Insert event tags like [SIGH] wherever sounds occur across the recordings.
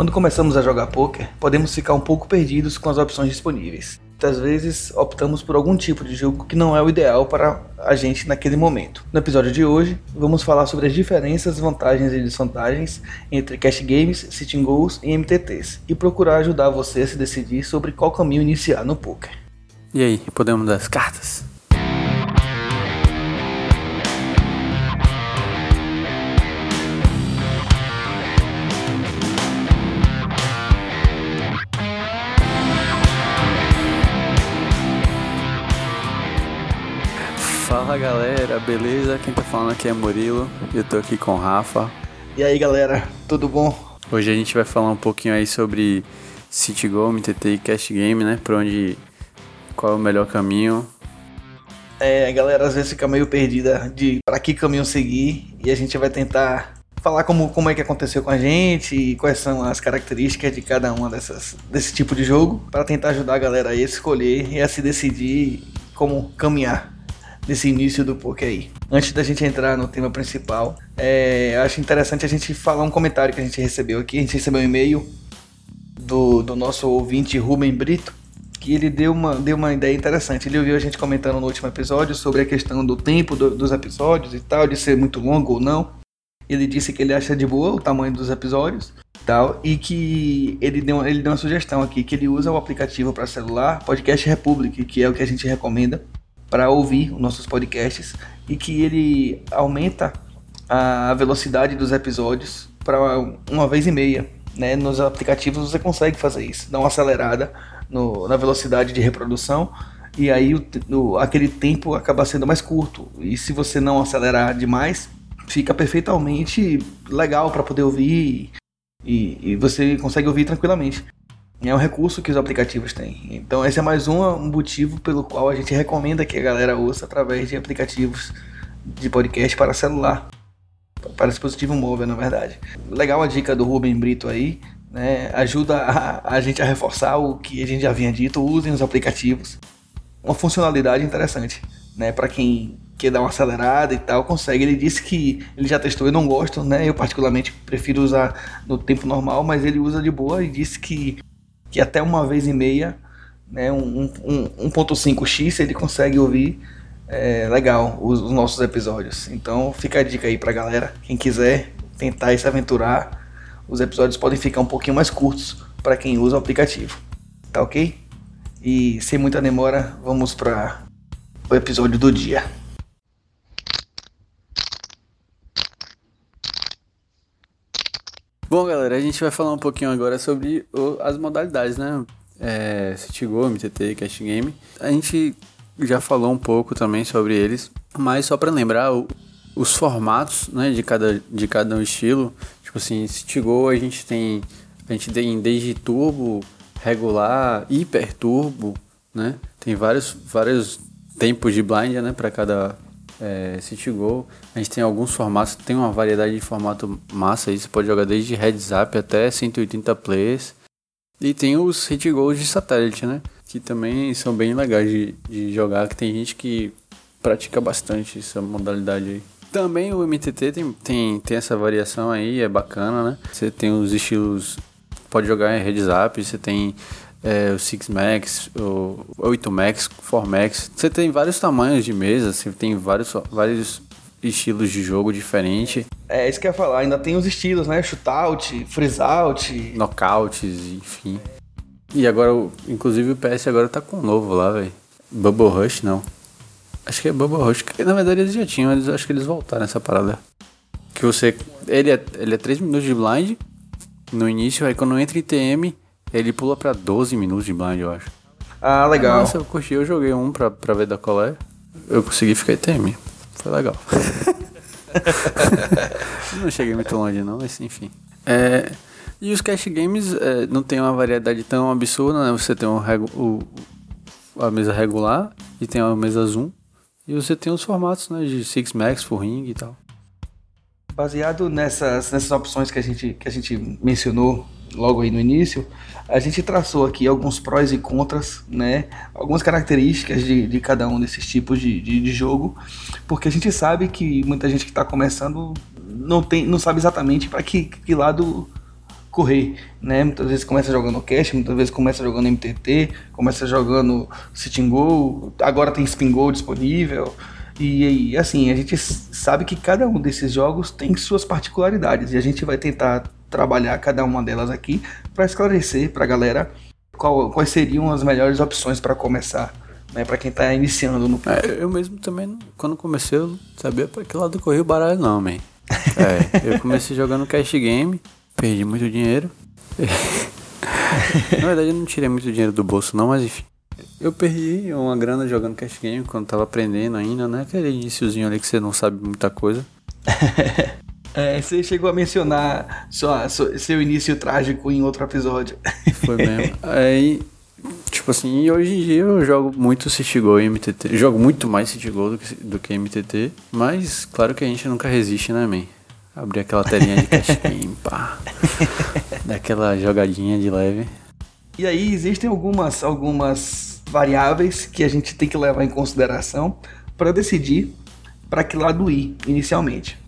Quando começamos a jogar poker, podemos ficar um pouco perdidos com as opções disponíveis. Muitas vezes optamos por algum tipo de jogo que não é o ideal para a gente naquele momento. No episódio de hoje, vamos falar sobre as diferenças, vantagens e desvantagens entre cash games, sitting goals e MTTs e procurar ajudar você a se decidir sobre qual caminho iniciar no poker. E aí, podemos dar as cartas? Fala galera, beleza? Quem tá falando aqui é Murilo, eu tô aqui com o Rafa. E aí galera, tudo bom? Hoje a gente vai falar um pouquinho aí sobre CityGo, MTT e Cash Game, né? Pra onde, qual é o melhor caminho. É, a galera às vezes fica meio perdida de para que caminho seguir e a gente vai tentar falar como, como é que aconteceu com a gente e quais são as características de cada uma dessas desse tipo de jogo para tentar ajudar a galera a escolher e a se decidir como caminhar desse início do poker aí. Antes da gente entrar no tema principal, é, acho interessante a gente falar um comentário que a gente recebeu aqui. A gente recebeu um e-mail do, do nosso ouvinte Rubem Brito, que ele deu uma, deu uma ideia interessante. Ele ouviu a gente comentando no último episódio sobre a questão do tempo do, dos episódios e tal, de ser muito longo ou não. Ele disse que ele acha de boa o tamanho dos episódios tal, e que ele deu, ele deu uma sugestão aqui, que ele usa o aplicativo para celular Podcast Republic, que é o que a gente recomenda para ouvir os nossos podcasts e que ele aumenta a velocidade dos episódios para uma vez e meia. Né? Nos aplicativos você consegue fazer isso, dar uma acelerada no, na velocidade de reprodução e aí o, o, aquele tempo acaba sendo mais curto. E se você não acelerar demais, fica perfeitamente legal para poder ouvir e, e, você consegue ouvir tranquilamente. É um recurso que os aplicativos têm. Então esse é mais um motivo pelo qual a gente recomenda que a galera ouça através de aplicativos de podcast para celular. Para dispositivo móvel, na verdade. Legal a dica do Rubem Brito aí. Né? Ajuda a, a gente a reforçar o que a gente já vinha dito. Usem os aplicativos. Uma funcionalidade interessante. Né? Para quem quer dar uma acelerada e tal, consegue. Ele disse que ele já testou, eu não gosto, né? Eu particularmente prefiro usar no tempo normal, mas ele usa de boa e disse que que até uma vez e meia, né, um, um, 1.5x, ele consegue ouvir é, legal os, os, nossos episódios. Então fica a dica aí pra galera, quem quiser tentar se aventurar, os episódios podem ficar um pouquinho mais curtos para quem usa o aplicativo. Tá ok? E sem muita demora, vamos para o episódio do dia. Bom, galera, a gente vai falar um pouquinho agora sobre o, as modalidades, né? É, MTT, Cash Game. A gente já falou um pouco também sobre eles, mas só para lembrar o, os formatos, né, de cada de cada estilo. Tipo assim, CityGo a gente tem a gente tem desde turbo, regular, hiper turbo, né? Tem vários vários tempos de blind, né, para cada é, City Go. A gente tem alguns formatos, tem uma variedade de formato massa aí, você pode jogar desde heads up até 180 players. E tem os hit goals de satélite, né? Que também são bem legais de, de jogar, que tem gente que pratica bastante essa modalidade aí. Também o MTT tem, tem, tem essa variação aí, é bacana, né? Você tem os estilos, pode jogar em heads up, você tem é, o 6 Max, o 8 Max, 4 Max. Você tem vários tamanhos de mesa, você tem vários, vários estilos de jogo diferentes. É isso que eu ia falar, ainda tem os estilos, né? Shootout, freeze out, knockouts, enfim. E agora, inclusive o PS agora tá com um novo lá, velho. Bubble Rush, não. Acho que é Bubble Rush. Na verdade eles já tinham, eles, acho que eles voltaram nessa parada. Que você. Ele é, ele é 3 minutos de blind no início, aí quando entra em TM, ele pula pra 12 minutos de blind, eu acho. Ah, legal. Nossa, eu curti, eu joguei um pra, pra ver da colé. Eu consegui ficar ITM. Foi legal. [LAUGHS] não cheguei muito longe não, mas enfim. É, e os cash games é, não tem uma variedade tão absurda, né? Você tem um o, a mesa regular e tem a mesa zoom. E você tem os formatos né, de Six Max, Full Ring e tal. Baseado nessas, nessas opções que a gente, que a gente mencionou logo aí no início, a gente traçou aqui alguns prós e contras, né? Algumas características de, de cada um desses tipos de, de, de jogo, porque a gente sabe que muita gente que está começando não, tem, não sabe exatamente para que, que lado correr, né? Muitas vezes começa jogando cash, muitas vezes começa jogando MTT, começa jogando Sitting Go, agora tem Spin Go disponível. E, e, assim, a gente sabe que cada um desses jogos tem suas particularidades e a gente vai tentar trabalhar cada uma delas aqui para esclarecer para a galera qual, quais seriam as melhores opções para começar, né, para quem está iniciando no é, Eu mesmo também, quando comecei, eu não sabia para que lado corria o baralho não, man. É, eu comecei jogando cash game, perdi muito dinheiro. [LAUGHS] Na verdade, eu não tirei muito dinheiro do bolso não, mas enfim. Eu perdi uma grana jogando cash game quando tava aprendendo ainda, né? Aquele iníciozinho ali que você não sabe muita coisa. [LAUGHS] é, você chegou a mencionar sua, seu início trágico em outro episódio. [LAUGHS] Foi mesmo. Aí, tipo assim, hoje em dia eu jogo muito City-Go e MTT. jogo muito mais City-Go do que, do que MTT, mas claro que a gente nunca resiste, né, man? Abrir aquela telinha de cash [LAUGHS] game, pá. Daquela jogadinha de leve. E aí existem algumas, algumas variáveis que a gente tem que levar em consideração para decidir para que lado ir inicialmente.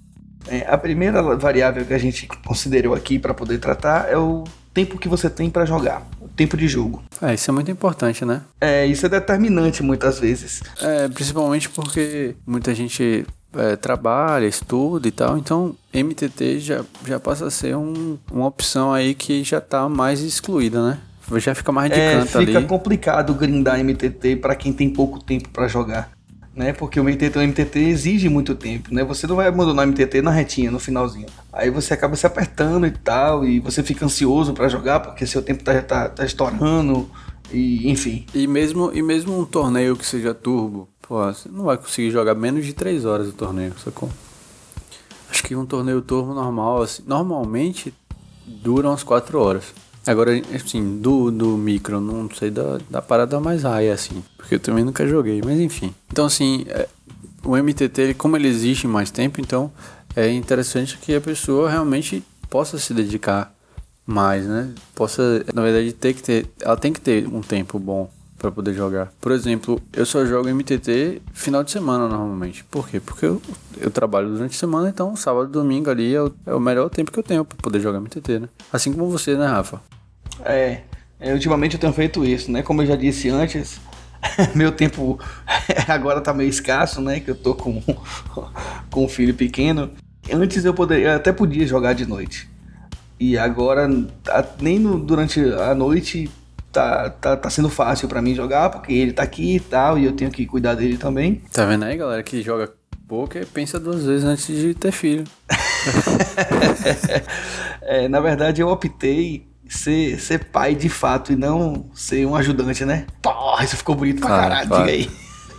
É, a primeira variável que a gente considerou aqui para poder tratar é o tempo que você tem para jogar, o tempo de jogo. É, isso é muito importante, né? É, isso é determinante muitas vezes. É, principalmente porque muita gente é, trabalha, estuda e tal, então MTT já, já passa a ser um, uma opção aí que já está mais excluída, né? Já fica mais de é, canto fica ali. complicado grindar MTT para quem tem pouco tempo para jogar. Né? Porque o MTT, o MTT exige muito tempo, né? Você não vai abandonar o MTT na retinha, no finalzinho. Aí você acaba se apertando e tal, e você fica ansioso para jogar porque seu tempo tá, tá, tá estourando, e enfim. E mesmo, e mesmo um torneio que seja turbo, pô, você não vai conseguir jogar menos de 3 horas o torneio, sacou? Acho que um torneio turbo normal, assim, normalmente dura umas 4 horas. Agora, assim, do, do micro, não sei da, da parada mais raia, assim. Porque eu também nunca joguei, mas enfim. Então, assim, é, o MTT, ele, como ele existe mais tempo, então é interessante que a pessoa realmente possa se dedicar mais, né? Possa, na verdade, ter que ter. Ela tem que ter um tempo bom para poder jogar. Por exemplo, eu só jogo MTT final de semana normalmente. Por quê? Porque eu, eu trabalho durante a semana, então sábado domingo ali é o, é o melhor tempo que eu tenho para poder jogar MTT, né? Assim como você, né, Rafa? É, é, ultimamente eu tenho feito isso, né? Como eu já disse antes, [LAUGHS] meu tempo [LAUGHS] agora tá meio escasso, né? Que eu tô com, [LAUGHS] com um filho pequeno. Antes eu, poderia, eu até podia jogar de noite. E agora, nem no, durante a noite tá, tá, tá sendo fácil para mim jogar, porque ele tá aqui e tal, e eu tenho que cuidar dele também. Tá vendo aí, galera, que joga poker, pensa duas vezes antes de ter filho. é, na verdade, eu optei ser, ser pai de fato e não ser um ajudante, né? Porra, isso ficou bonito claro, pra caralho, claro. diga aí.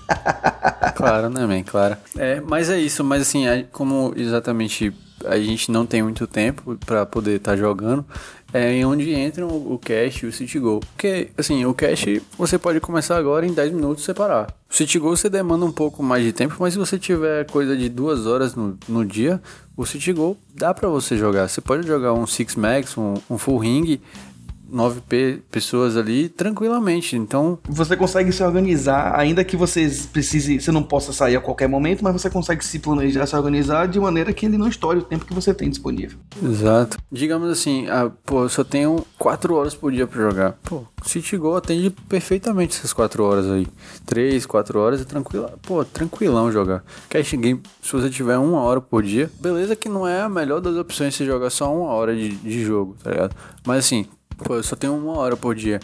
[LAUGHS] claro, né, man? Claro. É, mas é isso, mas assim, como exatamente a gente não tem muito tempo para poder estar tá jogando, é em onde entram o cash e o City Go. Porque, assim, o cash você pode começar agora em 10 minutos separar. O City Go você demanda um pouco mais de tempo, mas se você tiver coisa de duas horas no, no dia, o City Go dá para você jogar. Você pode jogar um Six Max, um, um Full Ring nove pessoas ali tranquilamente. Então. Você consegue se organizar, ainda que você precise, você não possa sair a qualquer momento, mas você consegue se planejar, se organizar de maneira que ele não estoure o tempo que você tem disponível. Exato. Digamos assim, ah, pô, eu só tenho quatro horas por dia para jogar. Pô, City Go atende perfeitamente essas quatro horas aí. Três, quatro horas é tranquilo. Pô, tranquilão jogar. Cash Game, se você tiver uma hora por dia, beleza que não é a melhor das opções você jogar só uma hora de, de jogo, tá ligado? Mas assim, Pô, eu só tenho uma hora por dia.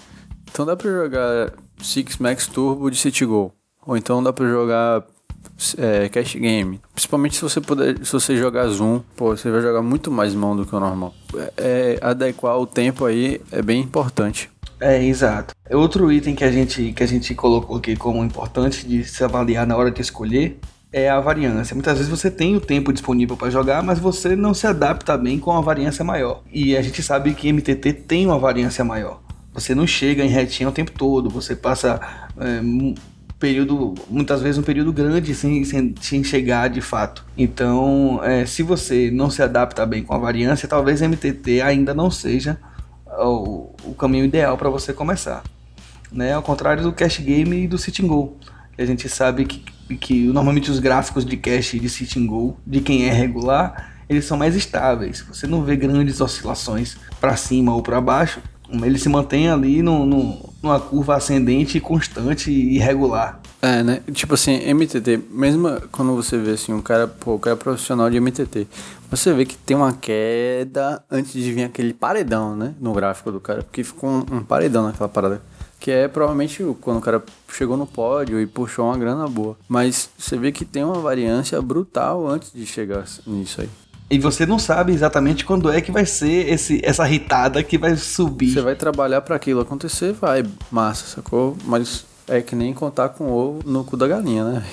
Então dá pra jogar Six Max Turbo de City Go. Ou então dá pra jogar é, Cash Game. Principalmente se você puder, se você jogar Zoom, pô, você vai jogar muito mais mão do que o normal. É, é, adequar o tempo aí é bem importante. É, exato. Outro item que a gente, que a gente colocou aqui como importante de se avaliar na hora de escolher é a variância. Muitas vezes você tem o tempo disponível para jogar, mas você não se adapta bem com a variância maior. E a gente sabe que MTT tem uma variância maior. Você não chega em retinha o tempo todo, você passa é, um período, muitas vezes um período grande sem, sem, sem chegar de fato. Então, é, se você não se adapta bem com a variância, talvez MTT ainda não seja o, o caminho ideal para você começar. Né? Ao contrário do Cash Game e do Sitting Go, que a gente sabe que que normalmente os gráficos de cache de Sitting Go, de quem é regular, eles são mais estáveis. Você não vê grandes oscilações para cima ou para baixo. Ele se mantém ali no, no, numa curva ascendente constante e regular. É, né? Tipo assim, MTT, mesmo quando você vê assim, um cara, pô, o cara é profissional de MTT, você vê que tem uma queda antes de vir aquele paredão, né? No gráfico do cara, porque ficou um, um paredão naquela parada. Que é provavelmente quando o cara chegou no pódio e puxou uma grana boa. Mas você vê que tem uma variância brutal antes de chegar nisso aí. E você não sabe exatamente quando é que vai ser esse, essa ritada que vai subir. Você vai trabalhar para aquilo acontecer, vai, massa, sacou? Mas é que nem contar com o ovo no cu da galinha, né?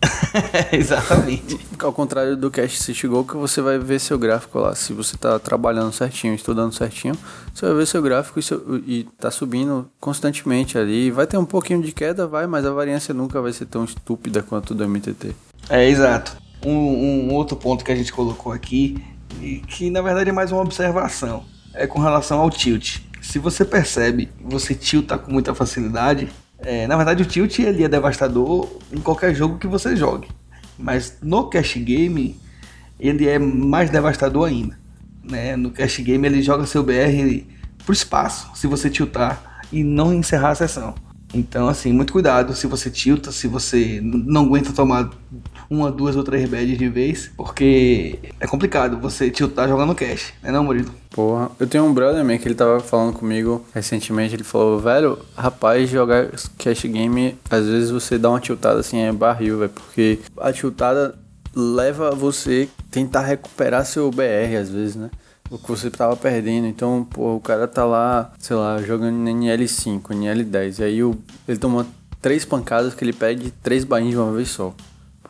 [LAUGHS] Exatamente. Ao contrário do Cash City Go, que você vai ver seu gráfico lá. Se você tá trabalhando certinho, estudando certinho, você vai ver seu gráfico e, seu, e tá subindo constantemente ali. Vai ter um pouquinho de queda, vai, mas a variância nunca vai ser tão estúpida quanto do MTT. É, exato. Um, um outro ponto que a gente colocou aqui, e que na verdade é mais uma observação, é com relação ao tilt. Se você percebe você tilta com muita facilidade, é, na verdade, o tilt ele é devastador em qualquer jogo que você jogue. Mas no cash game, ele é mais devastador ainda. Né? No cash game, ele joga seu BR pro espaço, se você tiltar e não encerrar a sessão. Então, assim, muito cuidado se você tilta, se você não aguenta tomar uma, duas ou três badges de vez, porque é complicado você tiltar jogando cash, né não, Murilo? Porra, eu tenho um brother meu que ele tava falando comigo recentemente, ele falou, velho, rapaz, jogar cash game, às vezes você dá uma tiltada assim, é barril, velho, porque a tiltada leva você tentar recuperar seu BR às vezes, né? O que você tava perdendo. Então, pô, o cara tá lá, sei lá, jogando NL5, NL10. E aí o, ele toma três pancadas que ele perde três bainhas de uma vez só.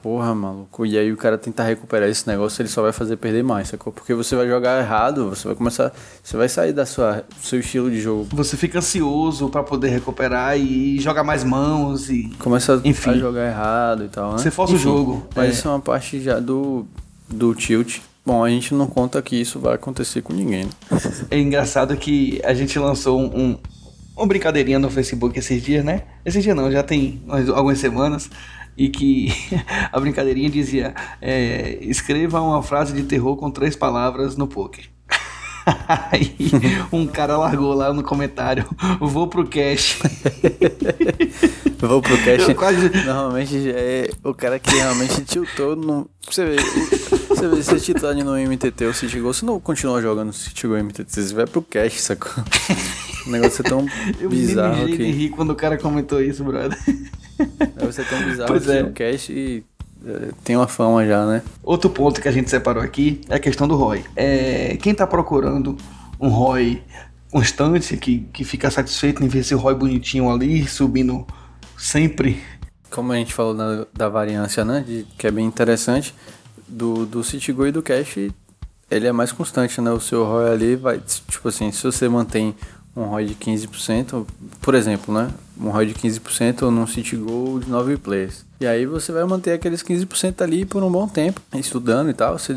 Porra, maluco. E aí o cara tentar recuperar esse negócio, ele só vai fazer perder mais, sacou? Porque você vai jogar errado, você vai começar. Você vai sair da sua seu estilo de jogo. Você fica ansioso para poder recuperar e jogar mais mãos e. Começa Enfim. a jogar errado e tal, né? Você força Enfim, o jogo. Mas é. isso é uma parte já do, do tilt. Bom, a gente não conta que isso vai acontecer com ninguém. Né? [LAUGHS] É engraçado que a gente lançou um, um, uma brincadeirinha no Facebook esses dias, né? Esses dias não, já tem algumas semanas. E que [LAUGHS] a brincadeirinha dizia: é, escreva uma frase de terror com três palavras no poker. [LAUGHS] Aí um cara largou lá no comentário: vou pro cash. vou pro cash. Quase... Normalmente é o cara que realmente tiltou. No... Você vê, você você tiltar no MTT ou City Go, você não continua jogando City Go MTT, você vai pro cash, sacou? O negócio é tão [LAUGHS] eu bizarro que... Eu ri quando o cara comentou isso, brother. Deve ser tão bizarro pois que é. o cash é, tem uma fama já, né? Outro ponto que a gente separou aqui é a questão do ROI. É, quem tá procurando um ROI constante, que, que fica satisfeito em ver esse ROI bonitinho ali, subindo sempre. Como a gente falou da, da variância, né? De, que é bem interessante, do, do Citigo e do Cash, ele é mais constante, né? O seu ROI ali vai, tipo assim, se você mantém um ROI de 15%, por exemplo, né? Um ROI de 15% num City Goal de 9 players. E aí você vai manter aqueles 15% ali por um bom tempo, estudando e tal, você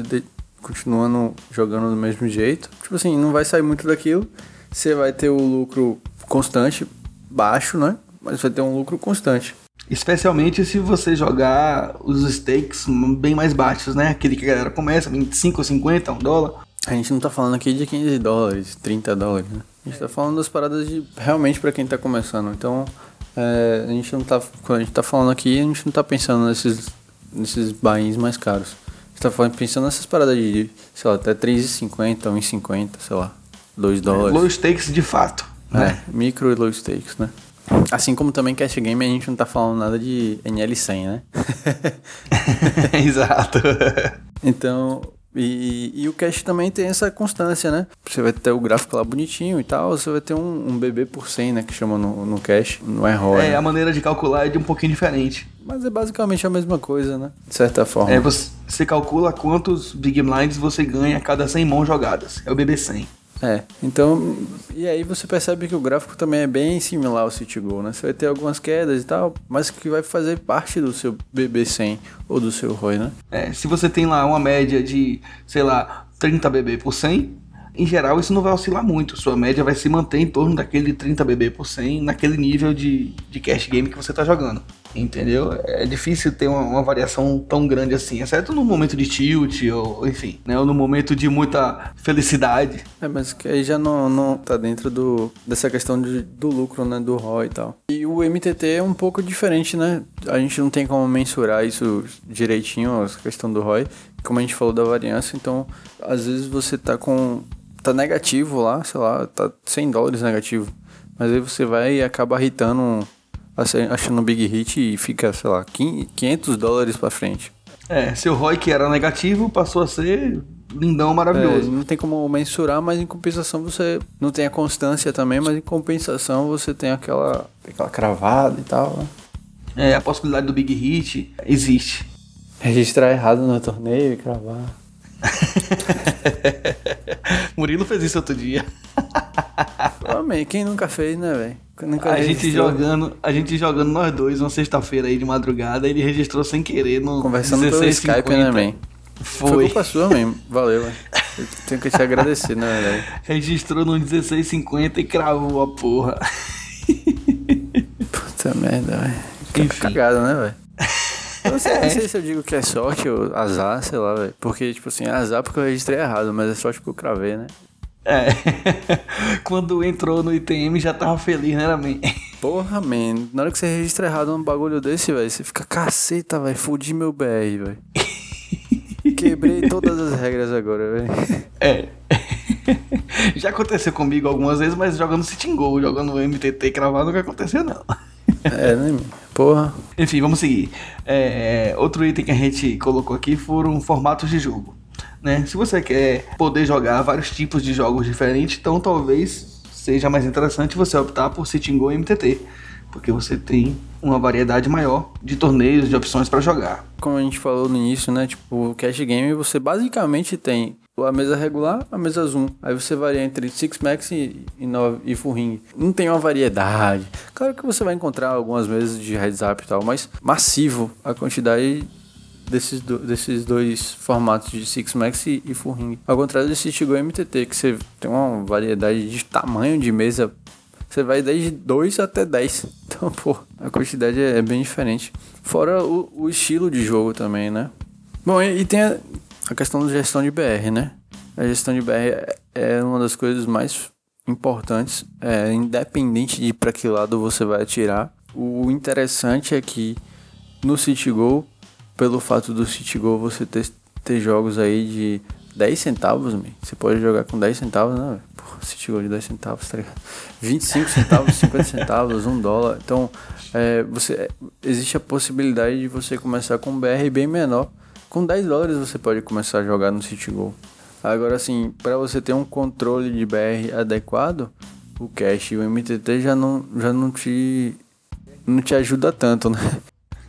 continuando jogando do mesmo jeito. Tipo assim, não vai sair muito daquilo. Você vai ter o lucro constante, baixo, né? Mas vai ter um lucro constante. Especialmente se você jogar os stakes bem mais baixos, né? Aquele que a galera começa, 25 ou 50, 1 dólar. A gente não tá falando aqui de 15 dólares, 30 dólares, né? A gente tá falando das paradas de realmente para quem tá começando. Então, é, a gente não tá. Quando a gente tá falando aqui, a gente não tá pensando nesses, nesses bains mais caros. A gente tá falando, pensando nessas paradas de, sei lá, até 3,50, 1,50, sei lá, 2 dólares. É, low stakes de fato. É, né? micro e low stakes, né? Assim como também cash game, a gente não tá falando nada de NL100, né? [LAUGHS] Exato. então, e, e, o cache também tem essa constância, né? Você vai ter o gráfico lá bonitinho e tal, você vai ter um, um BB por 100, né? Que chama no, no cache, não é ROI. É, né? a maneira de calcular é de um pouquinho diferente. Mas é basicamente a mesma coisa, né? De certa forma. É, você, você calcula quantos Big Blinds você ganha a cada 100 mãos jogadas. É o BB 100. É, então, e aí você percebe que o gráfico também é bem similar ao City Go, né? Você vai ter algumas quedas e tal, mas que vai fazer parte do seu BB100 ou do seu ROI, né? É, se você tem lá uma média de, sei lá, 30 BB por 100, em geral isso não vai oscilar muito. Sua média vai se manter em torno daquele 30 BB por 100, naquele nível de, de cash game que você está jogando. Entendeu? É difícil ter uma, uma, variação tão grande assim, exceto no momento de tilt, ou enfim, né? Ou no momento de muita felicidade. É, mas que aí já não, não tá dentro do, dessa questão de, do lucro, né? Do ROI e tal. E o MTT é um pouco diferente, né? A gente não tem como mensurar isso direitinho, a questão do ROI, como a gente falou da variância, então às vezes você tá com. Tá negativo lá, sei lá, tá 100 dólares negativo. Mas aí você vai e acaba irritando achando um big hit e fica, sei lá, 500 dólares para frente. É, seu ROI que era negativo passou a ser lindão, maravilhoso. É, não tem como mensurar, mas em compensação você não tem a constância também, mas em compensação você tem aquela, aquela cravada e tal. Né? É, a possibilidade do big hit existe. Registrar errado no torneio e cravar. [LAUGHS] Murilo fez isso outro dia. Amém, quem nunca fez, né, velho? A gente jogando, a gente jogando nós dois uma sexta-feira aí de madrugada, ele registrou sem querer no Conversando 16, pelo Skype, né, man? Foi. Foi culpa sua mesmo. Valeu, velho. tenho que te agradecer, na verdade. Registrou no 1650 e cravou a porra. Puta merda, velho. Cagada, né, velho? Não sei, é. não sei se eu digo que é sorte ou azar, sei lá, velho. Porque, tipo assim, é azar porque eu registrei errado, mas é sorte porque eu cravei, né? É. [LAUGHS] Quando entrou no ITM já tava feliz, né, man? Porra, man. Na hora que você registra errado num bagulho desse, velho, você fica caceta, velho. Fudi meu BR, velho. [LAUGHS] Quebrei todas as regras agora, velho. É. [LAUGHS] Já aconteceu comigo algumas vezes, mas jogando Sitting Goal, jogando MTT cravado, nunca aconteceu, não. É, né? Porra. Enfim, vamos seguir. É, outro item que a gente colocou aqui foram formatos de jogo. Né? Se você quer poder jogar vários tipos de jogos diferentes, então talvez seja mais interessante você optar por Sitting Go e MTT, porque você tem uma variedade maior de torneios, de opções para jogar. Como a gente falou no início, né? Tipo, o Cash Game você basicamente tem a mesa regular, a mesa zoom. Aí você varia entre Six Max e, e, e Full Ring. Não tem uma variedade. Claro que você vai encontrar algumas mesas de heads up e tal, mas massivo a quantidade desses, do, desses dois formatos de Six Max e, e Full Ring. Ao contrário desse Tigo MTT, que você tem uma variedade de tamanho de mesa. Você vai desde 2 até 10. [LAUGHS] Então, pô, a quantidade é, é bem diferente. Fora o, o, estilo de jogo também, né? Bom, e tem a, questão da gestão de BR, né? A gestão de BR é, é uma das coisas mais importantes, é, independente de para que lado você vai atirar. O interessante é que no CityGo pelo fato do CityGo você ter, ter jogos aí de 10 centavos, man. você pode jogar com 10 centavos, né? Porra, CityGo de 10 centavos, tá ligado? 25 centavos, 50 centavos, 1 dólar. Então, é, você, existe a possibilidade de você começar com um BR bem menor. Com 10 dólares você pode começar a jogar no CityGo. Agora, assim, para você ter um controle de BR adequado, o Cash e o MTT já não, já não te não te ajuda tanto, né?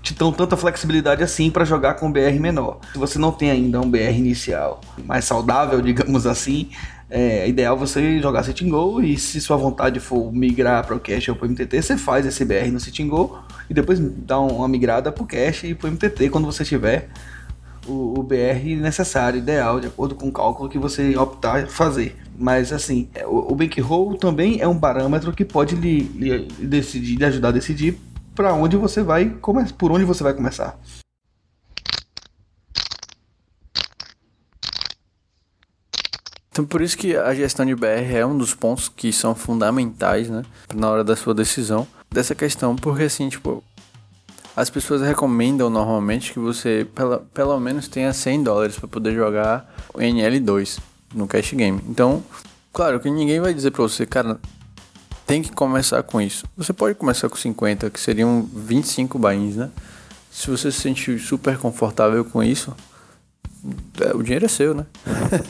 te dão tanta flexibilidade assim para jogar com BR menor. Se você não tem ainda um BR inicial mais saudável, [LAUGHS] digamos assim, é ideal você jogar Sitting Go e se sua vontade for migrar para o Cache ou para o MTT, você faz esse BR no Sitting Go e depois dá uma migrada para o Cache e para o MTT quando você tiver o, o, BR necessário, ideal, de acordo com o cálculo que você optar fazer. Mas assim, é, o, o bankroll também é um parâmetro que pode lhe, lhe, decidir, lhe ajudar a decidir para onde você vai começar, por onde você vai começar. Então por isso que a gestão de BR é um dos pontos que são fundamentais, né, na hora da sua decisão dessa questão, porque assim, tipo, as pessoas recomendam normalmente que você pela, pelo menos tenha 100 dólares para poder jogar o NL2 no cash game. Então, claro que ninguém vai dizer para você, cara, tem que começar com isso. Você pode começar com 50, que seriam 25 bains, né? Se você se sentir super confortável com isso, é, o dinheiro é seu, né?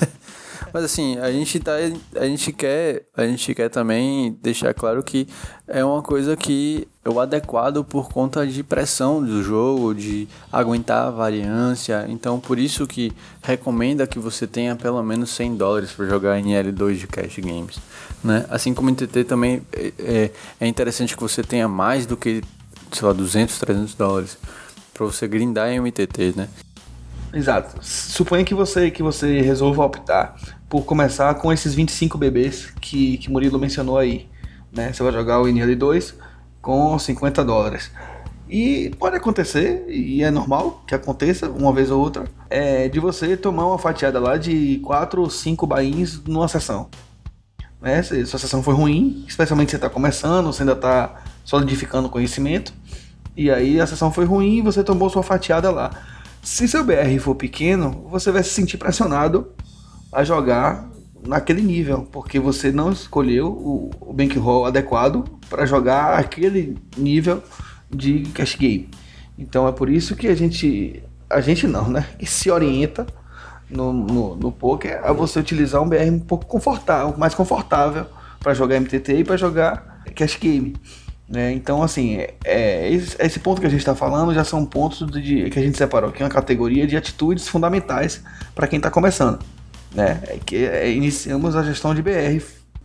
[LAUGHS] Mas assim, a gente tá, a gente quer, a gente quer também deixar claro que é uma coisa que o adequado por conta de pressão do jogo, de aguentar a variância. Então, por isso que recomenda que você tenha pelo menos 100 dólares para jogar em L2 de cash games, né? Assim como em TT também é, é, é interessante que você tenha mais do que, sei lá, 200, 300 dólares para você grindar em MTT, né? Exato. Suponha que você que você resolva optar por começar com esses 25 bebês que, que Murilo mencionou aí. Né? Você vai jogar o NL2 com 50 dólares. E pode acontecer, e é normal que aconteça uma vez ou outra, é, de você tomar uma fatiada lá de 4 ou 5 bains numa sessão. Né? Se sua sessão foi ruim, especialmente se você está começando, você ainda está solidificando o conhecimento, e aí a sessão foi ruim e você tomou sua fatiada lá. Se seu BR for pequeno, você vai se sentir pressionado a jogar naquele nível, porque você não escolheu o, o bankroll adequado para jogar aquele nível de cash game. Então é por isso que a gente, a gente não, né? Que se orienta no, no, no poker a você utilizar um BR um pouco confortável, mais confortável para jogar MTT e para jogar cash game. Né? Então, assim, é, é esse, esse, ponto que a gente está falando já são pontos de, que a gente separou aqui, uma categoria de atitudes fundamentais para quem está começando. Né? É que é, iniciamos a gestão de BR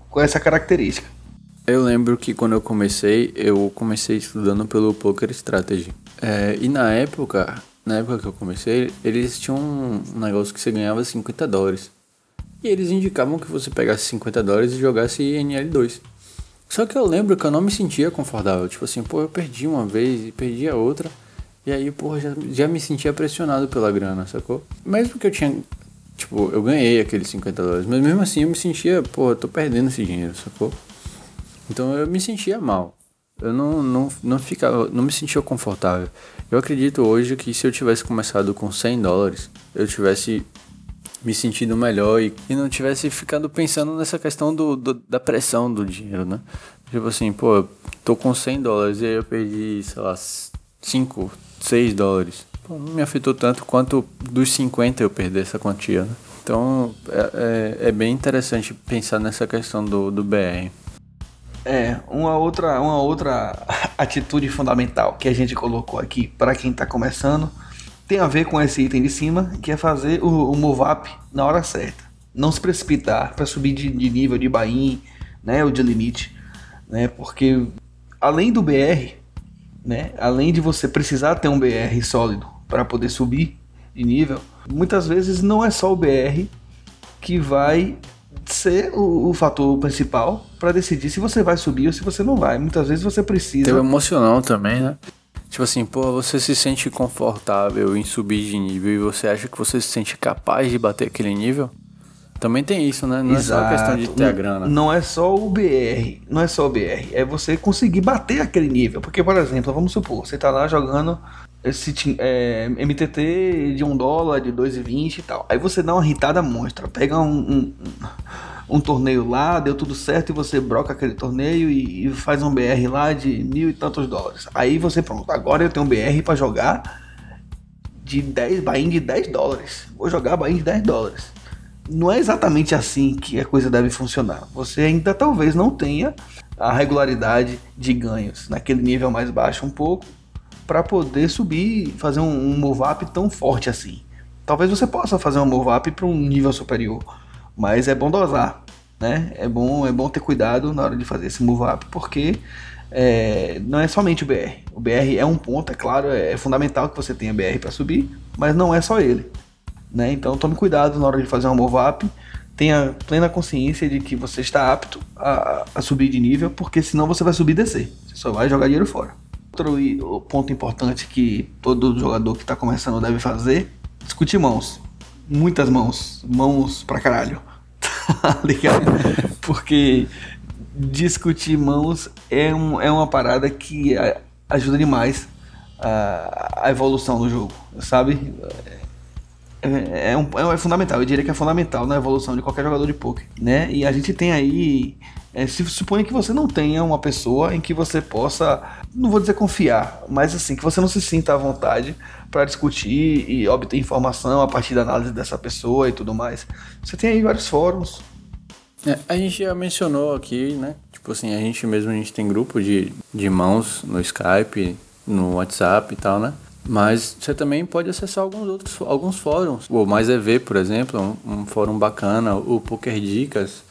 com essa característica. Eu lembro que quando eu comecei, eu comecei estudando pelo Poker Strategy. É, e na época, na época que eu comecei, eles tinham um negócio que você ganhava 50 dólares. E eles indicavam que você pegasse 50 dólares e jogasse NL2. Só que eu lembro que eu não me sentia confortável. Tipo assim, pô, eu perdi uma vez e perdi a outra. E aí, porra, já, já me sentia pressionado pela grana, sacou? Mesmo que eu tinha. Tipo, eu ganhei aqueles 50 dólares. Mas mesmo assim eu me sentia, pô, eu tô perdendo esse dinheiro, sacou? Então eu me sentia mal. Eu não, não, não, ficava, não me sentia confortável. Eu acredito hoje que se eu tivesse começado com 100 dólares, eu tivesse me sentindo melhor e, e não tivesse ficado pensando nessa questão do, do, da pressão do dinheiro, né? Tipo assim, pô, tô com 100 dólares e aí eu perdi, sei lá, 5, 6 dólares. Não me afetou tanto quanto dos 50 eu perder essa quantia, né? Então é, é, é bem interessante pensar nessa questão do, do BR. É, uma outra, uma outra [LAUGHS] atitude fundamental que a gente colocou aqui para quem está começando tem a ver com esse item de cima, que é fazer o, o move up na hora certa. Não se precipitar para subir de, de, nível de buy né, ou de limite, né? Porque além do BR, né, além de você precisar ter um BR sólido para poder subir de nível, muitas vezes não é só o BR que vai ser o, o fator principal para decidir se você vai subir ou se você não vai. Muitas vezes você precisa. Tem o emocional também, né? Tipo assim, pô, você se sente confortável em subir de nível e você acha que você se sente capaz de bater aquele nível? Também tem isso, né? Não Exato. é só questão de ter a grana. Não é só o BR, não é só o BR, é você conseguir bater aquele nível. Porque, por exemplo, vamos supor, você tá lá jogando esse é, MTT de 1 dólar, de 2,20 e tal. Aí você dá uma irritada monstra, pega um, um, um, torneio lá, deu tudo certo e você broca aquele torneio e, e, faz um BR lá de mil e tantos dólares. Aí você, pronto, agora eu tenho um BR para jogar de 10, bain de 10 dólares. Vou jogar bain de 10 dólares. Não é exatamente assim que a coisa deve funcionar. Você ainda talvez não tenha a regularidade de ganhos naquele nível mais baixo um pouco para poder subir, fazer um, um move up tão forte assim. Talvez você possa fazer um move up para um nível superior, mas é bom dosar, né? É bom, é bom ter cuidado na hora de fazer esse move up, porque é, não é somente o BR. O BR é um ponto, é claro, é, é fundamental que você tenha BR para subir, mas não é só ele. Né? Então tome cuidado na hora de fazer um move up, tenha plena consciência de que você está apto a, a subir de nível, porque senão você vai subir e descer. Você só vai jogar dinheiro fora. Outro ponto importante que todo jogador que está começando deve fazer: discutir mãos. Muitas mãos. Mãos pra caralho. [LAUGHS] Tá ligado? Porque discutir mãos é, um, é uma parada que ajuda demais a, a evolução do jogo, sabe? É, é, um, é, fundamental, eu diria que é fundamental na evolução de qualquer jogador de poker, né? E a gente tem aí é, se supõe que você não tenha uma pessoa em que você possa, não vou dizer confiar, mas assim, que você não se sinta à vontade para discutir e obter informação a partir da análise dessa pessoa e tudo mais. Você tem aí vários fóruns. É, a gente já mencionou aqui, né? Tipo assim, a gente mesmo a gente tem grupo de, de mãos no Skype, no WhatsApp e tal, né? Mas você também pode acessar alguns outros alguns fóruns. O Mais EV, por exemplo, um, um fórum bacana, o Poker Dicas,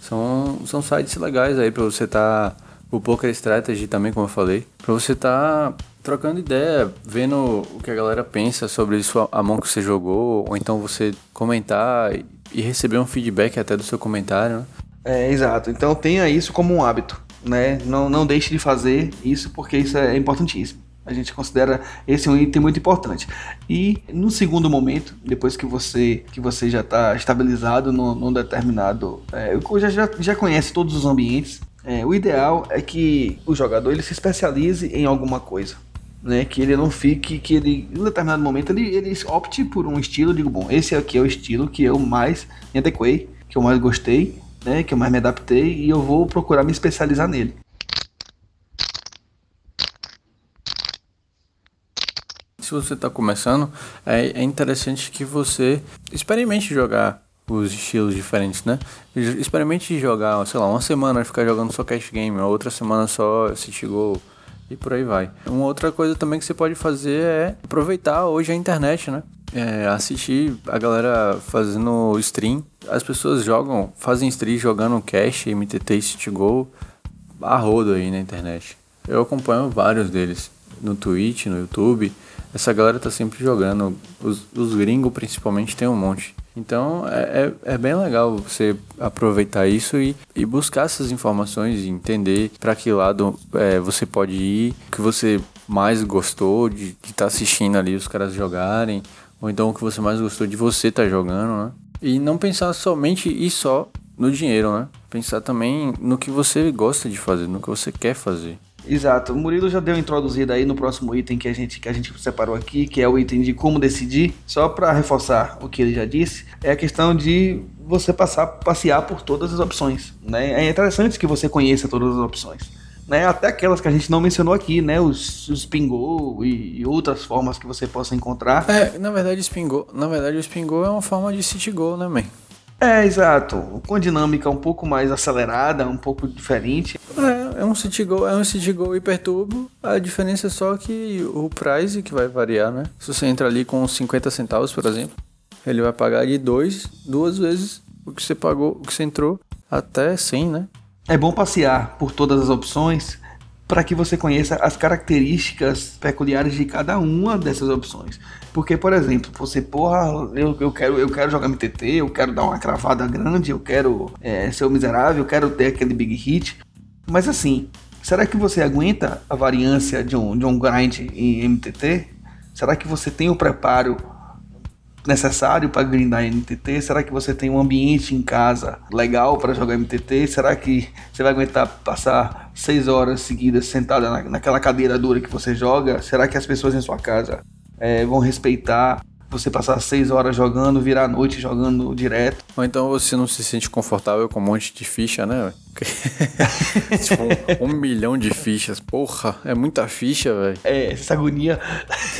são, são sites legais aí para você estar. Tá, o Poker Strategy também, como eu falei. Para você estar tá trocando ideia, vendo o que a galera pensa sobre isso, a mão que você jogou, ou então você comentar e receber um feedback até do seu comentário, né? É, exato. Então tenha isso como um hábito, né? Não, não deixe de fazer isso porque isso é importantíssimo. A gente considera esse um item muito importante. E no segundo momento, depois que você que você já está estabilizado num, determinado, é, já, já, já conhece todos os ambientes, é, o ideal é que o jogador ele se especialize em alguma coisa. Né, que ele não fique, que ele, em determinado momento, ele, ele opte por um estilo, digo, bom, esse aqui é o estilo que eu mais me adequei, que eu mais gostei, né, que eu mais me adaptei e eu vou procurar me especializar nele. Se você está começando, é, é interessante que você experimente jogar os estilos diferentes, né? Experimente jogar, sei lá, uma semana ficar jogando só cash game, outra semana só City Go e por aí vai. Uma outra coisa também que você pode fazer é aproveitar hoje a internet, né? É, assistir a galera fazendo stream. As pessoas jogam, fazem stream jogando cash, MTT e City Go a rodo aí na internet. Eu acompanho vários deles no Twitch, no YouTube. Essa galera tá sempre jogando. Os, os gringos principalmente tem um monte. Então é, é, é, bem legal você aproveitar isso e, e buscar essas informações e entender para que lado é, você pode ir, o que você mais gostou de estar tá assistindo ali os caras jogarem, ou então o que você mais gostou de você estar tá jogando, né? E não pensar somente e só no dinheiro, né? Pensar também no que você gosta de fazer, no que você quer fazer. Exato. O Murilo já deu introduzida aí no próximo item que a gente que a gente separou aqui, que é o item de como decidir. Só para reforçar o que ele já disse, é a questão de você passar passear por todas as opções, né? É interessante que você conheça todas as opções. Né, até aquelas que a gente não mencionou aqui, né? Os, os Pingou e, e, outras formas que você possa encontrar. É, na verdade, o Spingou, na verdade, o Spingou é uma forma de City Go, né, man? É, exato. Com dinâmica um pouco mais acelerada, um pouco diferente. É, é um City Go, é um City Go hiperturbo. A diferença é só que o price que vai variar, né? Se você entra ali com 50 centavos, por exemplo, ele vai pagar de dois, duas vezes o que você pagou, o que você entrou, até 100, né? É bom passear por todas as opções para que você conheça as características peculiares de cada uma dessas opções. Porque, por exemplo, você, porra, eu, eu, quero, eu quero jogar MTT, eu quero dar uma cravada grande, eu quero é, ser o miserável, eu quero ter aquele big hit. Mas assim, será que você aguenta a variância de um, de um grind em MTT? Será que você tem o preparo necessário para grindar MTT? Será que você tem um ambiente em casa legal para jogar MTT? Será que você vai aguentar passar seis horas seguidas sentada na, naquela cadeira dura que você joga? Será que as pessoas em sua casa é, vão respeitar você passar seis horas jogando, virar a noite jogando direto. Ou então você não se sente confortável com um monte de ficha, né? [LAUGHS] tipo, um, um, milhão de fichas. Porra, é muita ficha, velho. É, essa agonia.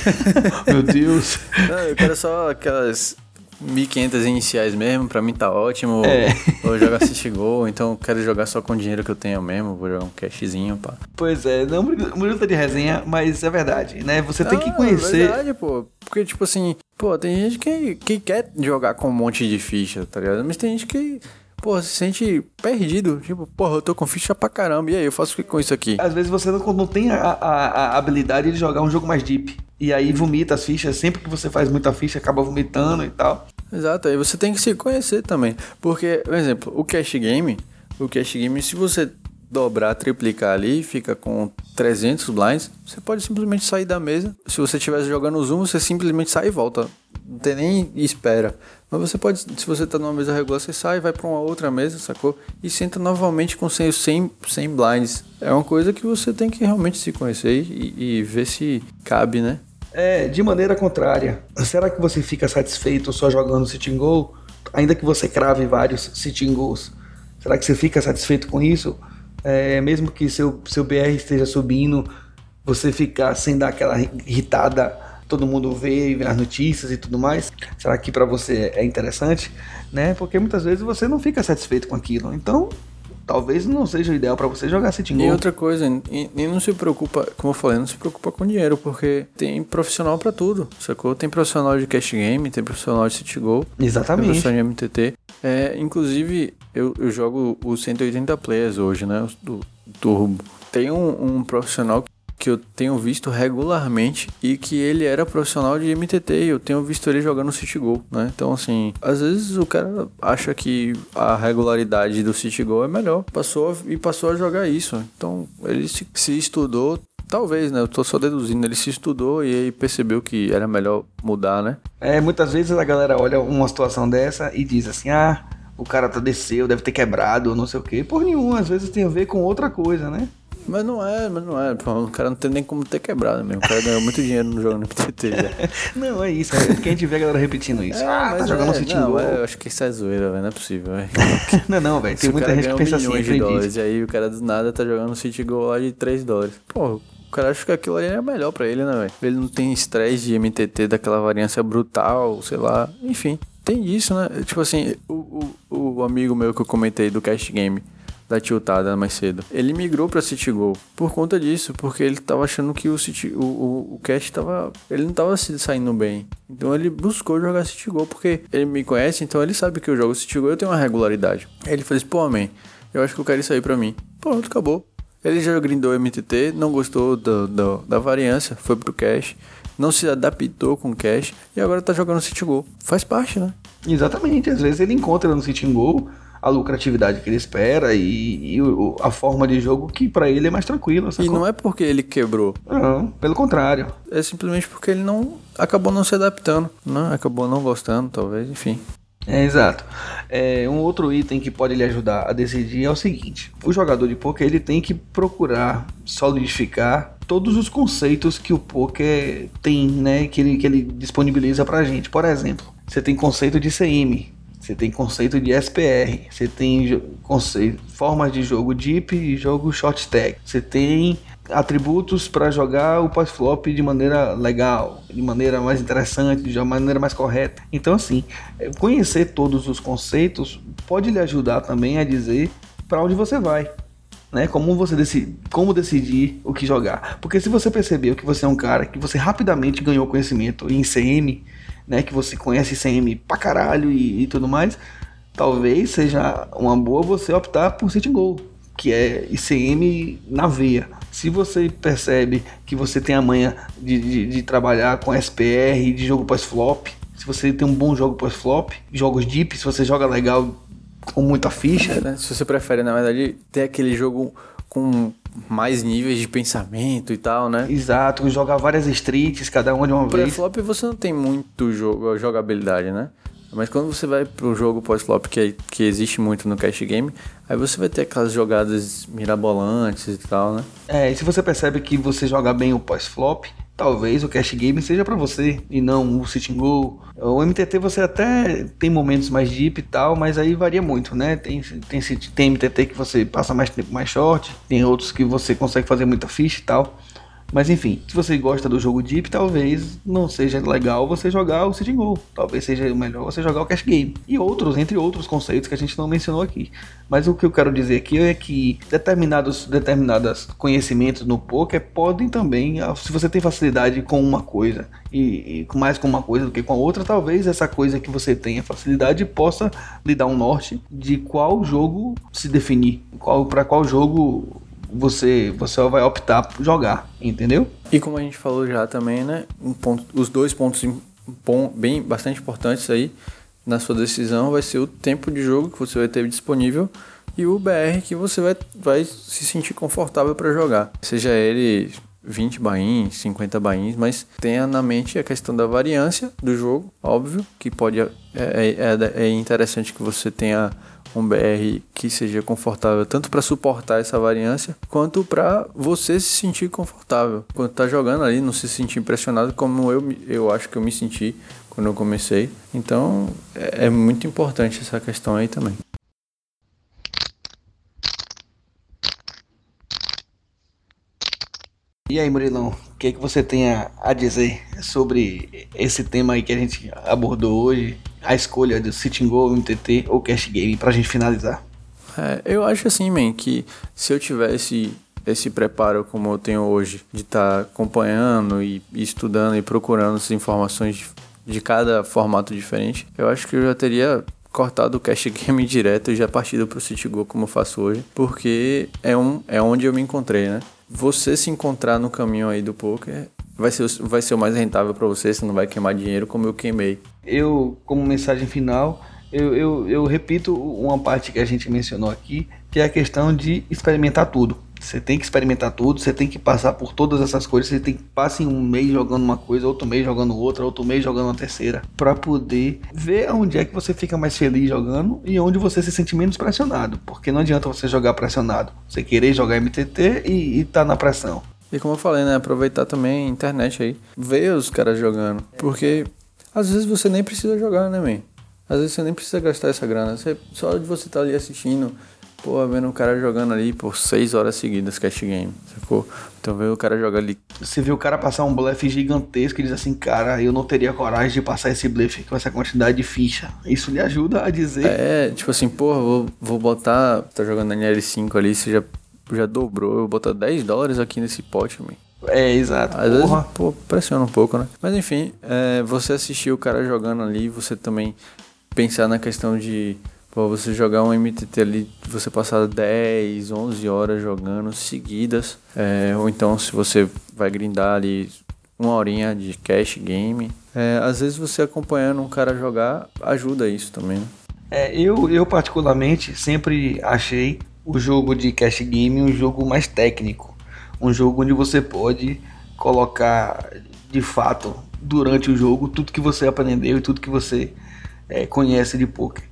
[LAUGHS] Meu Deus. Não, eu quero só aquelas 1.500 iniciais mesmo, pra mim tá ótimo. É. Vou jogar Assist Go, então quero jogar só com o dinheiro que eu tenho mesmo, vou jogar um cashzinho, pá. Pois é, não muito tá de resenha, mas é verdade, né? Você tem que conhecer. É verdade, pô. Porque, tipo assim, pô, tem gente que, que quer jogar com um monte de ficha, tá ligado? Mas tem gente que pô, se sente perdido. Tipo, porra, eu tô com ficha pra caramba. E aí, eu faço o que com isso aqui? Às vezes você não, não tem a, a, a, habilidade de jogar um jogo mais deep. E aí vomita as fichas. Sempre que você faz muita ficha, acaba vomitando e tal. Exato, aí você tem que se conhecer também. Porque, por exemplo, o cash game, o cash game, se você dobrar, triplicar ali, fica com 300 blinds, você pode simplesmente sair da mesa. Se você estivesse jogando zoom, você simplesmente sai e volta. Não tem nem espera. Mas você pode, se você tá numa mesa regular, você sai, vai para uma outra mesa, sacou? E senta novamente com 100, 100, 100 blinds. É uma coisa que você tem que realmente se conhecer e, e ver se cabe, né? É, de maneira contrária. Será que você fica satisfeito só jogando sitting goal? Ainda que você crave vários sitting goals, será que você fica satisfeito com isso? É, mesmo que seu, seu BR esteja subindo, você ficar sem dar aquela irritada todo mundo vê e vê as notícias e tudo mais. Será que para você é interessante? Né? Porque muitas vezes você não fica satisfeito com aquilo. Então, talvez não seja o ideal para você jogar City E outra coisa, e, e, não se preocupa, como eu falei, não se preocupa com dinheiro, porque tem profissional para tudo, sacou? Tem profissional de cash game, tem profissional de City Go, Exatamente. tem profissional de MTT. É, inclusive, eu, eu jogo os 180 players hoje, né? Do Turbo. Tem um, um profissional que eu tenho visto regularmente e que ele era profissional de MTT e eu tenho visto ele jogando City Goal, né? Então, assim, às vezes o cara acha que a regularidade do City Goal é melhor, passou e passou a jogar isso. Então, ele se, se estudou, Talvez, né? Eu tô só deduzindo. Ele se estudou e aí percebeu que era melhor mudar, né? É, muitas vezes a galera olha uma situação dessa e diz assim: ah, o cara tá desceu, deve ter quebrado, não sei o quê. Por nenhum, às vezes tem a ver com outra coisa, né? Mas não é, mas não é. O cara não tem nem como ter quebrado mesmo. O cara ganhou muito dinheiro no jogo no já. [LAUGHS] não, é isso. É que a gente vê a galera repetindo isso. É, ah, tá jogando é, City Não, é, eu acho que isso é zoeira, velho. Não é possível, velho. [LAUGHS] não, não, velho. Tem muita gente que pensa assim, de dólares, E aí o cara do nada tá jogando City Goal lá de 3 dólares. Pô, o cara acha que aquilo ali é melhor pra ele, né, velho? Ele não tem estresse de MTT daquela variância brutal, sei lá. Enfim, tem isso, né? Tipo assim, o, o, o amigo meu que eu comentei do Cast Game da tiltada mais cedo. Ele migrou para City Go por conta disso, porque ele tava achando que o City, o, o, o Cash tava, ele não tava se saindo bem. Então ele buscou jogar City Go porque ele me conhece, então ele sabe que eu jogo City Go, eu tenho uma regularidade. Aí ele falou assim: "Pô, man, eu acho que eu quero isso aí para mim". Pronto, acabou. Ele já grindou MTT, não gostou do, do, da variância, foi pro cash, não se adaptou com o cash e agora tá jogando City Go. Faz parte, né? Exatamente, às vezes ele encontra no City Go a lucratividade que ele espera e, e a forma de jogo que para ele é mais tranquila. E não é porque ele quebrou. Não, pelo contrário. É simplesmente porque ele não acabou não se adaptando, né? acabou não gostando, talvez, enfim. É, exato. É, um outro item que pode lhe ajudar a decidir é o seguinte: o jogador de poker ele tem que procurar solidificar todos os conceitos que o poker tem, né, que ele, que ele disponibiliza pra gente. Por exemplo, você tem conceito de CM, você tem conceito de SPR, você tem conceito, formas de jogo deep e jogo short stack, você tem atributos para jogar o pós-flop de maneira legal, de maneira mais interessante, de maneira mais correta. Então, assim, é, conhecer todos os conceitos pode lhe ajudar também a dizer para onde você vai. Né? Como você decide, como decidir o que jogar. Porque se você percebeu que você é um cara que você rapidamente ganhou conhecimento em CM, né, que você conhece CM pra caralho e, e tudo mais, talvez seja uma boa você optar por City Goal, que é ICM na veia. Se você percebe que você tem a manha de, de, de trabalhar com SPR, de jogo pós-flop, se você tem um bom jogo pós-flop, jogos deep, se você joga legal com muita ficha. É, né? Se você prefere, na verdade, ter aquele jogo com mais níveis de pensamento e tal, né? Exato, jogar várias streets, cada uma de uma vez. Pré-flop você não tem muito jogo, jogabilidade, né? Mas quando você vai pro jogo pós-flop que, que existe muito no cash game, aí você vai ter aquelas jogadas mirabolantes e tal, né? É, e se você percebe que você joga bem o pós-flop, talvez o cash game seja para você e não o sitting goal. O MTT você até tem momentos mais deep e tal, mas aí varia muito, né? Tem, tem, tem MTT que você passa mais tempo mais short, tem outros que você consegue fazer muita ficha e tal. Mas enfim, se você gosta do jogo Deep, talvez não seja legal você jogar o Sitting Goal. Talvez seja melhor você jogar o Cash Game. E outros, entre outros conceitos que a gente não mencionou aqui. Mas o que eu quero dizer aqui é que determinados, determinados conhecimentos no poker podem também, ah, se você tem facilidade com uma coisa e, e mais com uma coisa do que com a outra, talvez essa coisa que você tenha facilidade possa lhe dar um norte de qual jogo se definir, qual para qual jogo você você vai optar por jogar, entendeu? E como a gente falou já também, né, um ponto, os dois pontos bem bastante importantes aí na sua decisão vai ser o tempo de jogo que você vai ter disponível e o BR que você vai, vai se sentir confortável para jogar. Seja ele 20 bains, 50 bains, mas tenha na mente a questão da variância do jogo, óbvio, que pode é, é, é, é interessante que você tenha um BR que seja confortável tanto para suportar essa variância quanto para você se sentir confortável quando tá jogando ali, não se sentir impressionado como eu, eu acho que eu me senti quando eu comecei. Então é, é muito importante essa questão aí também. E aí, Murilão, o que, é que você tem a, a dizer sobre esse tema aí que a gente abordou hoje? A escolha do Sitting Go, MTT ou Cash Game pra gente finalizar. É, eu acho assim, man, que se eu tivesse esse preparo como eu tenho hoje, de estar tá acompanhando e, e, estudando e procurando as informações de, de cada formato diferente, eu acho que eu já teria cortado o cash game [LAUGHS] direto e já partido pro City Go como eu faço hoje, porque é, um, é onde eu me encontrei, né? Você se encontrar no caminho aí do poker vai ser, vai ser o mais rentável para você, você não vai queimar dinheiro como eu queimei. Eu, como mensagem final, eu, eu, eu repito uma parte que a gente mencionou aqui, que é a questão de experimentar tudo. Você tem que experimentar tudo, você tem que passar por todas essas coisas, você tem que passar um mês jogando uma coisa, outro mês jogando outra, outro mês jogando uma terceira, para poder ver onde é que você fica mais feliz jogando e onde você se sente menos pressionado, porque não adianta você jogar pressionado, você querer jogar MTT e, e tá na pressão. E como eu falei, né, aproveitar também a internet aí, ver os caras jogando, porque às vezes você nem precisa jogar, né, man? Às vezes você nem precisa gastar essa grana, você, só de você estar tá ali assistindo pô, vendo um cara jogando ali por 6 horas seguidas cash game, sacou? Então vê o cara jogar ali. Você viu o cara passar um blefe gigantesco e diz assim, cara, eu não teria coragem de passar esse blefe com essa quantidade de ficha. Isso lhe ajuda a dizer. É, tipo assim, pô, vou, vou botar. Tá jogando NL5 ali, você já, já dobrou, eu vou botar 10 dólares aqui nesse pote, man. É, exato. Às Porra. vezes, pô, pressiona um pouco, né? Mas enfim, é, você assistir o cara jogando ali, você também pensar na questão de Pô, você jogar um MTT ali, você passar 10, 11 horas jogando seguidas. É, ou então, se você vai grindar ali uma horinha de cash game. É, às vezes você acompanhando um cara jogar ajuda isso também, né? É, eu, eu particularmente sempre achei o jogo de cash game um jogo mais técnico. Um jogo onde você pode colocar de fato durante o jogo tudo que você aprendeu e tudo que você é, conhece de poker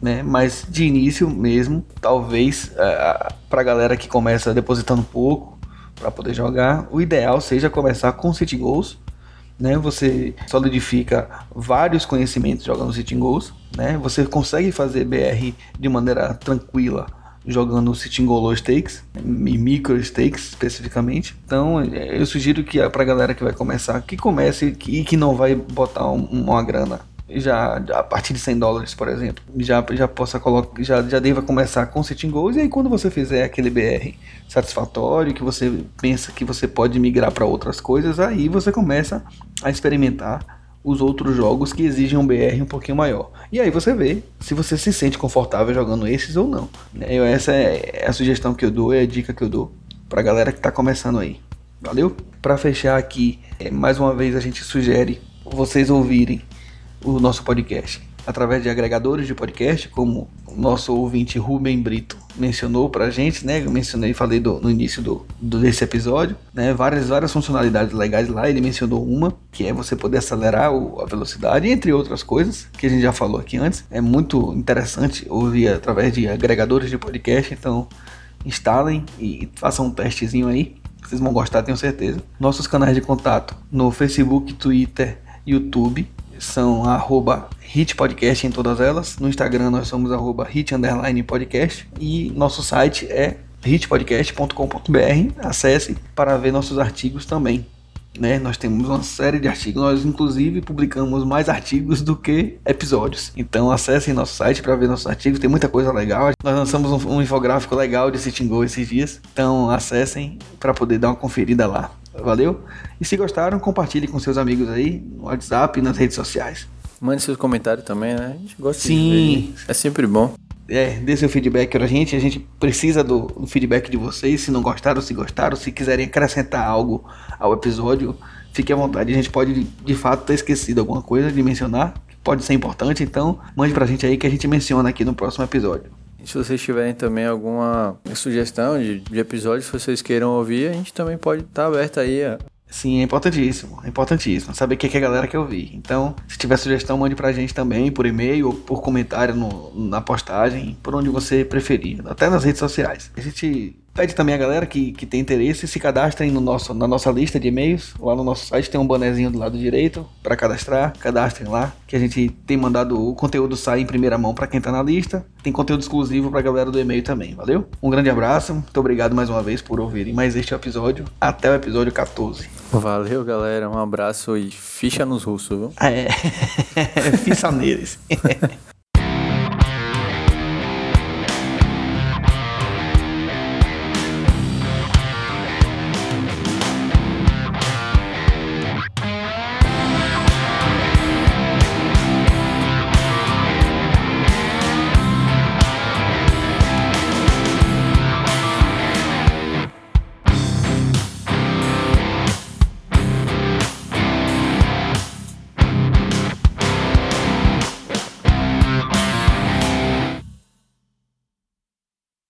né? Mas de início mesmo, talvez é, para galera que começa depositando pouco para poder jogar, o ideal seja começar com sitting goals, né? Você solidifica vários conhecimentos jogando sitting goals, né? Você consegue fazer BR de maneira tranquila jogando sitting goal stakes e micro stakes especificamente. Então eu sugiro que para galera que vai começar, que comece e que, não vai botar um, uma grana já a partir de 100 dólares, por exemplo, já, já possa colocar, já, já deva começar com setting goals e aí quando você fizer aquele BR satisfatório, que você pensa que você pode migrar para outras coisas, aí você começa a experimentar os outros jogos que exigem um BR um pouquinho maior. E aí você vê se você se sente confortável jogando esses ou não. Essa é a sugestão que eu dou, é a dica que eu dou para a galera que está começando aí. Valeu? Para fechar aqui, é, mais uma vez a gente sugere vocês ouvirem o nosso podcast através de agregadores de podcast, como o nosso ouvinte Rubem Brito mencionou pra gente, né? Eu mencionei, falei do, no início do, do, desse episódio, né? Várias, várias funcionalidades legais lá. Ele mencionou uma, que é você poder acelerar o, a velocidade, entre outras coisas, que a gente já falou aqui antes. É muito interessante ouvir através de agregadores de podcast, então instalem e façam um testezinho aí. Vocês vão gostar, tenho certeza. Nossos canais de contato no Facebook, Twitter, YouTube são arroba hitpodcast em todas elas. No Instagram nós somos arroba e nosso site é hitpodcast.com.br. Acesse para ver nossos artigos também. Né? Nós temos uma série de artigos, nós inclusive publicamos mais artigos do que episódios. Então acessem nosso site para ver nossos artigos, tem muita coisa legal. Nós lançamos um, um infográfico legal de Sitting Go esses dias, então acessem para poder dar uma conferida lá. Valeu? E se gostaram, compartilhe com seus amigos aí no WhatsApp e nas redes sociais. Mande seus comentários também, né? A gente gosta Sim. É sempre bom. É, dê seu feedback pra gente. A gente precisa do, do feedback de vocês. Se não gostaram, se gostaram, se quiserem acrescentar algo ao episódio, fique à vontade. A gente pode, de fato, ter esquecido alguma coisa de mencionar, que pode ser importante. Então, mande pra gente aí que a gente menciona aqui no próximo episódio. Se vocês tiverem também alguma sugestão de, de episódios que vocês queiram ouvir, a gente também pode estar tá aberto aí a Sim, é importantíssimo. É importantíssimo. Saber o que, é que a galera quer ouvir. Então, se tiver sugestão, mande pra gente também, por e-mail ou por comentário no, na postagem, por onde você preferir. Até nas redes sociais. A gente Pede também a galera que, que tem interesse, se cadastrem no nosso, na nossa lista de e-mails. Lá no nosso site tem um bonezinho do lado direito para cadastrar. Cadastrem lá, que a gente tem mandado o conteúdo sair em primeira mão para quem tá na lista. Tem conteúdo exclusivo para a galera do e-mail também, valeu? Um grande abraço, muito obrigado mais uma vez por ouvirem mais este episódio. Até o episódio 14. Valeu, galera. Um abraço e ficha nos russos, viu? É, [LAUGHS] ficha neles. [LAUGHS]